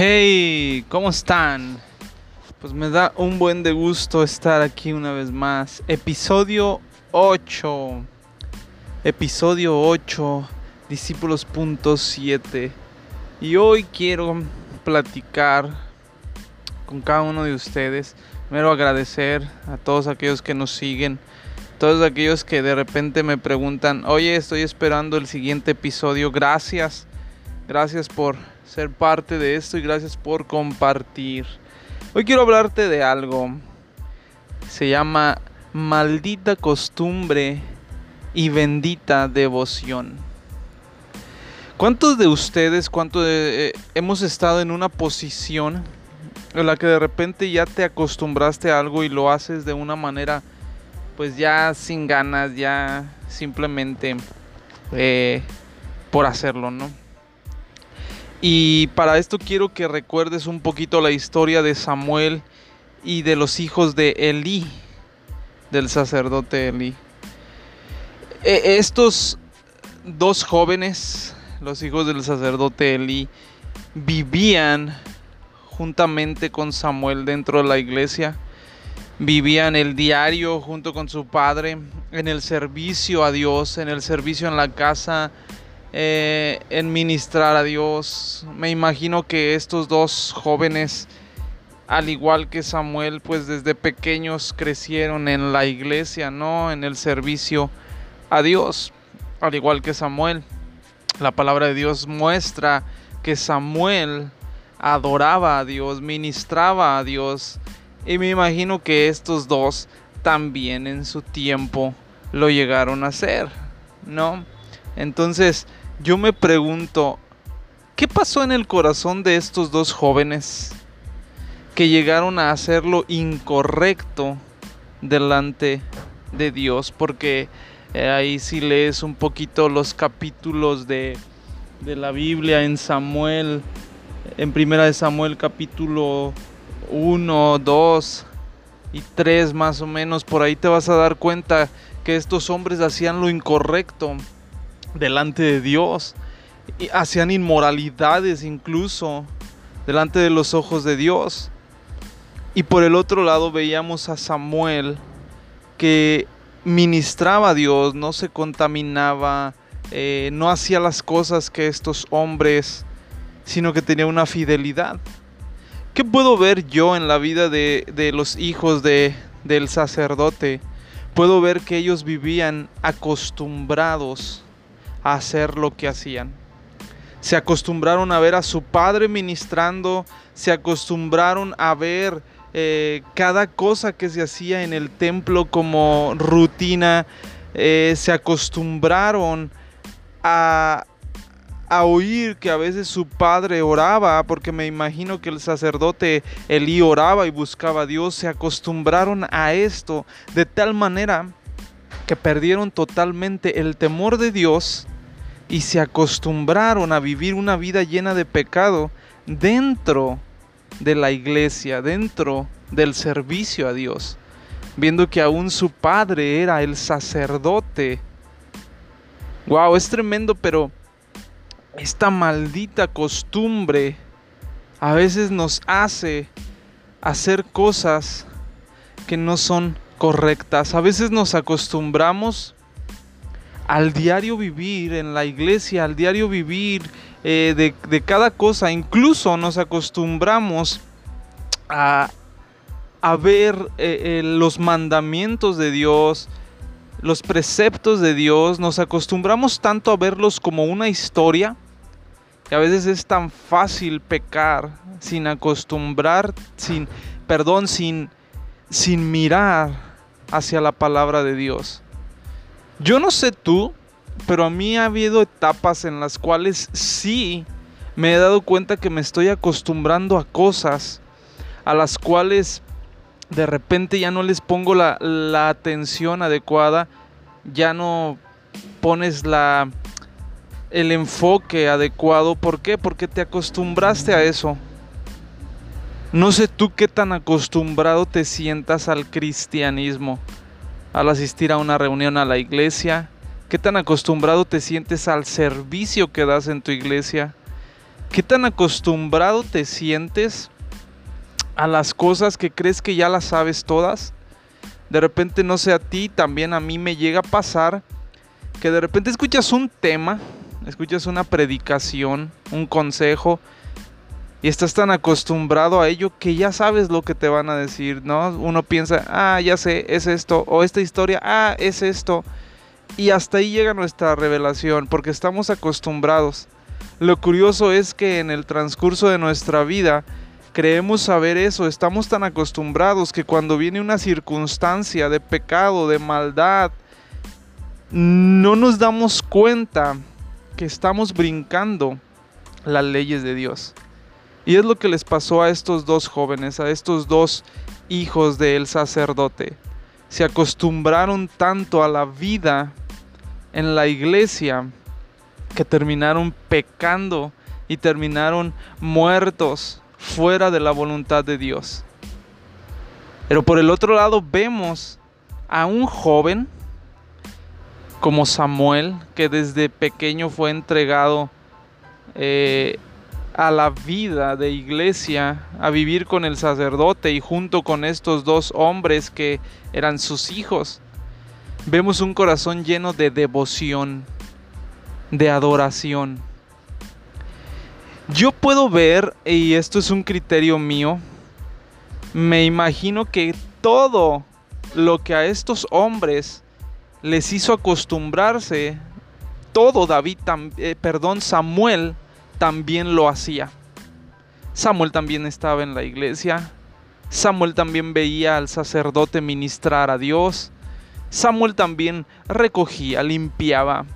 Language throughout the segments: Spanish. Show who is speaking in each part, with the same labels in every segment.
Speaker 1: Hey, ¿cómo están? Pues me da un buen de gusto estar aquí una vez más. Episodio 8. Episodio 8, discípulos.7. Y hoy quiero platicar con cada uno de ustedes. Primero agradecer a todos aquellos que nos siguen. Todos aquellos que de repente me preguntan, oye, estoy esperando el siguiente episodio. Gracias. Gracias por ser parte de esto y gracias por compartir. Hoy quiero hablarte de algo. Se llama maldita costumbre y bendita devoción. ¿Cuántos de ustedes, cuántos eh, hemos estado en una posición en la que de repente ya te acostumbraste a algo y lo haces de una manera pues ya sin ganas, ya simplemente eh, por hacerlo, ¿no? Y para esto quiero que recuerdes un poquito la historia de Samuel y de los hijos de Elí, del sacerdote Elí. E, estos dos jóvenes, los hijos del sacerdote Elí, vivían juntamente con Samuel dentro de la iglesia. Vivían el diario junto con su padre en el servicio a Dios, en el servicio en la casa eh, en ministrar a Dios. Me imagino que estos dos jóvenes, al igual que Samuel, pues desde pequeños crecieron en la iglesia, ¿no? En el servicio a Dios, al igual que Samuel. La palabra de Dios muestra que Samuel adoraba a Dios, ministraba a Dios. Y me imagino que estos dos también en su tiempo lo llegaron a hacer, ¿no? Entonces, yo me pregunto, ¿qué pasó en el corazón de estos dos jóvenes que llegaron a hacer lo incorrecto delante de Dios? Porque eh, ahí si lees un poquito los capítulos de, de la Biblia en Samuel, en primera de Samuel capítulo 1, 2 y 3 más o menos, por ahí te vas a dar cuenta que estos hombres hacían lo incorrecto delante de Dios. Hacían inmoralidades incluso delante de los ojos de Dios. Y por el otro lado veíamos a Samuel que ministraba a Dios, no se contaminaba, eh, no hacía las cosas que estos hombres, sino que tenía una fidelidad. ¿Qué puedo ver yo en la vida de, de los hijos de, del sacerdote? Puedo ver que ellos vivían acostumbrados hacer lo que hacían. Se acostumbraron a ver a su padre ministrando, se acostumbraron a ver eh, cada cosa que se hacía en el templo como rutina, eh, se acostumbraron a, a oír que a veces su padre oraba, porque me imagino que el sacerdote Elí oraba y buscaba a Dios, se acostumbraron a esto de tal manera que perdieron totalmente el temor de Dios y se acostumbraron a vivir una vida llena de pecado dentro de la iglesia, dentro del servicio a Dios, viendo que aún su padre era el sacerdote. Wow, es tremendo, pero esta maldita costumbre a veces nos hace hacer cosas que no son correctas. A veces nos acostumbramos al diario vivir en la iglesia, al diario vivir eh, de, cada cosa. Incluso nos acostumbramos a, ver eh, eh, los mandamientos de Dios, los preceptos de Dios. Nos acostumbramos tanto a verlos como una historia que a veces es tan fácil pecar sin acostumbrar, sin, perdón, sin, sin mirar hacia la palabra de Dios. Yo no sé tú, pero a mí ha habido etapas en las cuales sí me he dado cuenta que me estoy acostumbrando a cosas a las cuales de repente ya no les pongo la, la atención adecuada, ya no pones la, el enfoque adecuado. ¿Por qué? Porque te acostumbraste a eso. No sé tú qué tan acostumbrado te sientas al cristianismo al asistir a una reunión a la iglesia? ¿Qué tan acostumbrado te sientes al servicio que das en tu iglesia? ¿Qué tan acostumbrado te sientes a las cosas que crees que ya las sabes todas? De repente, no sé a ti, también a mí me llega a pasar que de repente escuchas un tema, escuchas una predicación, un consejo, y estás tan acostumbrado a ello que ya sabes lo que te van a decir, ¿no? Uno piensa, ah, ya sé, es esto, o esta historia, ah, es esto. Y hasta ahí llega nuestra revelación, porque estamos acostumbrados. Lo curioso es que en el transcurso de nuestra vida creemos saber eso, estamos tan acostumbrados que cuando viene una circunstancia de pecado, de maldad, no nos damos cuenta que estamos brincando las leyes de Dios. Y es lo que les pasó a estos dos jóvenes, a estos dos hijos del sacerdote. Se acostumbraron tanto a la vida en la iglesia que terminaron pecando y terminaron muertos fuera de la voluntad de Dios. Pero por el otro lado vemos a un joven como Samuel, que desde pequeño fue entregado eh, a la vida de iglesia, a vivir con el sacerdote y junto con estos dos hombres que eran sus hijos, vemos un corazón lleno de devoción, de adoración. Yo puedo ver, y esto es un criterio mío, me imagino que todo lo que a estos hombres les hizo acostumbrarse, todo David, eh, perdón, Samuel, también lo hacía. Samuel también estaba en la iglesia. Samuel también veía al sacerdote ministrar a Dios. Samuel también recogía, limpiaba.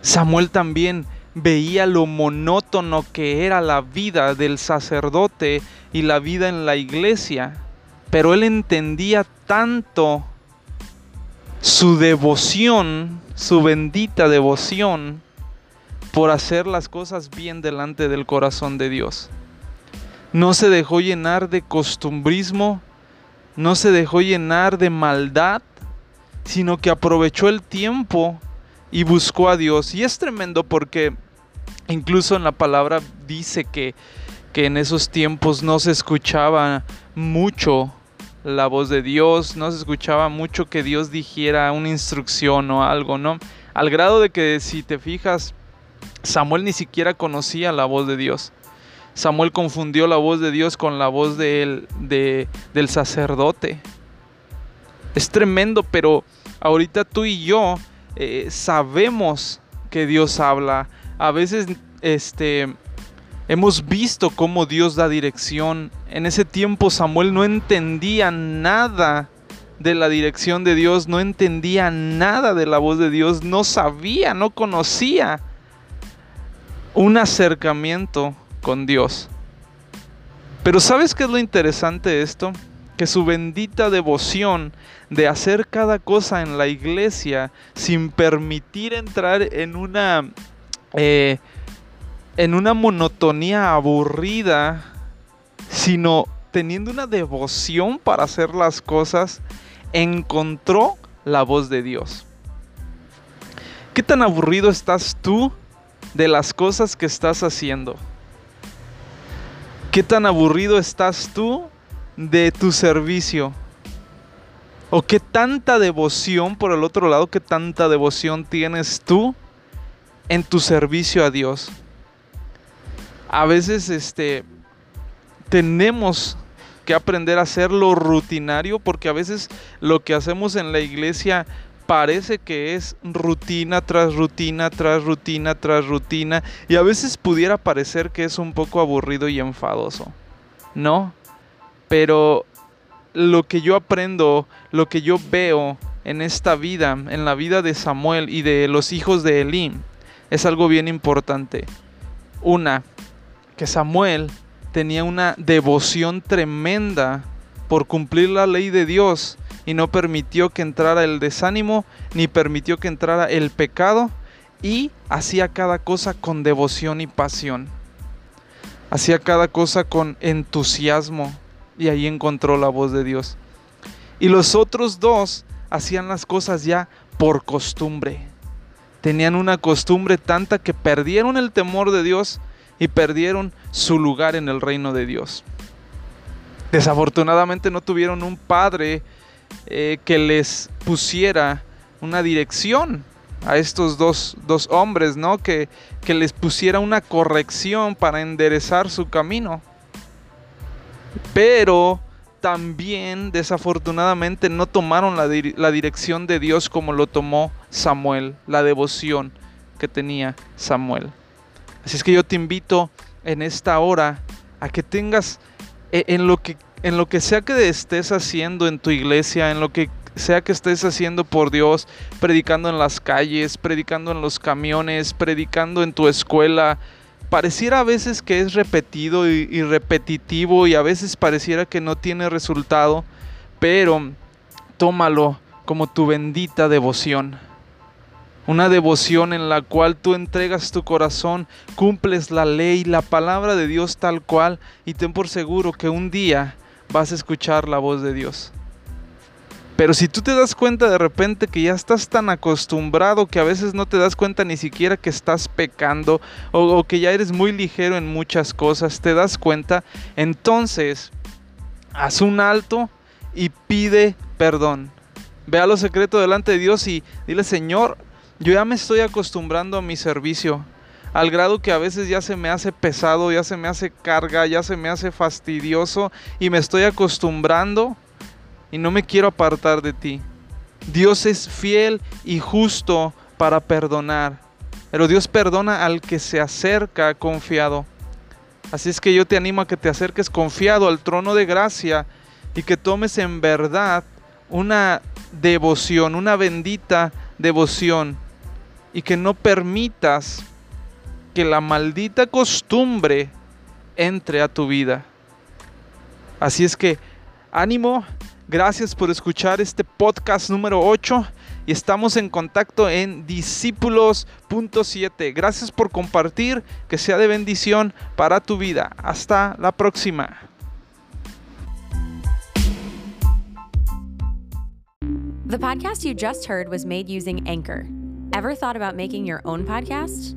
Speaker 1: Samuel también veía lo monótono que era la vida del sacerdote y la vida en la iglesia. Pero él entendía tanto su devoción, su bendita devoción, por hacer las cosas bien delante del corazón de Dios. No se dejó llenar de costumbrismo, no se dejó llenar de maldad, sino que aprovechó el tiempo y buscó a Dios. Y es tremendo porque incluso en la palabra dice que, que en esos tiempos no se escuchaba mucho la voz de Dios, no se escuchaba mucho que Dios dijera una instrucción o algo, ¿no? Al grado de que si te fijas, Samuel ni siquiera conocía la voz de Dios. Samuel confundió la voz de Dios con la voz de del sacerdote. Es tremendo, pero ahorita tú y yo eh, sabemos que Dios habla. A veces este, hemos visto cómo Dios da dirección. En ese tiempo Samuel no entendía nada de la dirección de Dios, no entendía nada de la voz de Dios, no sabía, no conocía un acercamiento con Dios. Pero ¿sabes qué es lo interesante de esto? Que su bendita devoción de hacer cada cosa en la iglesia sin permitir entrar en una, eh, en una monotonía aburrida, sino teniendo una devoción para hacer las cosas, encontró la voz de Dios. ¿Qué tan aburrido estás tú de las cosas que estás haciendo. ¿Qué tan aburrido estás tú de tu servicio? ¿O qué tanta devoción, por el otro lado, qué tanta devoción tienes tú en tu servicio a Dios? A veces este, tenemos que aprender a hacerlo rutinario porque a veces lo que hacemos en la iglesia parece que es rutina tras rutina, tras rutina, tras rutina, y a veces pudiera parecer que es un poco aburrido y enfadoso, ¿no? Pero lo que yo aprendo, lo que yo veo en esta vida, en la vida de Samuel y de los hijos de Elí, es algo bien importante. Una, que Samuel tenía una devoción tremenda por cumplir la ley de Dios y no permitió que entrara el desánimo, ni permitió que entrara el pecado, y hacía cada cosa con devoción y pasión. Hacía cada cosa con entusiasmo, y ahí encontró la voz de Dios. Y los otros dos hacían las cosas ya por costumbre. Tenían una costumbre tanta que perdieron el temor de Dios y perdieron su lugar en el reino de Dios. Desafortunadamente no tuvieron un padre eh, que les pusiera una dirección a estos dos, hombres, ¿no? Que, que, les pusiera una corrección para enderezar su camino. Pero también desafortunadamente no tomaron la, la dirección de Dios como lo tomó Samuel, la devoción que tenía Samuel. Así es que yo te invito en esta hora a que tengas e, en lo que, en lo que sea que estés haciendo en tu iglesia, en lo que sea que estés haciendo por Dios, predicando en las calles, predicando en los camiones, predicando en tu escuela, pareciera a veces que es repetido y, repetitivo y a veces pareciera que no tiene resultado, pero tómalo como tu bendita devoción. Una devoción en la cual tú entregas tu corazón, cumples la ley, la palabra de Dios tal cual y ten por seguro que un día vas a escuchar la voz de Dios. Pero si tú te das cuenta de repente que ya estás tan acostumbrado que a veces no te das cuenta ni siquiera que estás pecando o, que ya eres muy ligero en muchas cosas, te das cuenta, entonces haz un alto y pide perdón. Ve a lo secreto delante de Dios y dile, Señor, yo ya me estoy acostumbrando a mi servicio, al grado que a veces ya se me hace pesado, ya se me hace carga, ya se me hace fastidioso y me estoy acostumbrando y no me quiero apartar de ti. Dios es fiel y justo para perdonar, pero Dios perdona al que se acerca confiado. Así es que yo te animo a que te acerques confiado al trono de gracia y que tomes en verdad una devoción, una bendita devoción y que no permitas que la maldita costumbre entre a tu vida. Así es que ánimo, Gracias por escuchar este podcast número 8 y estamos en contacto en discípulos.7. Gracias por compartir, que sea de bendición para tu vida. Hasta la próxima.
Speaker 2: The podcast you just heard was made using Anchor. Ever thought about making your own podcast?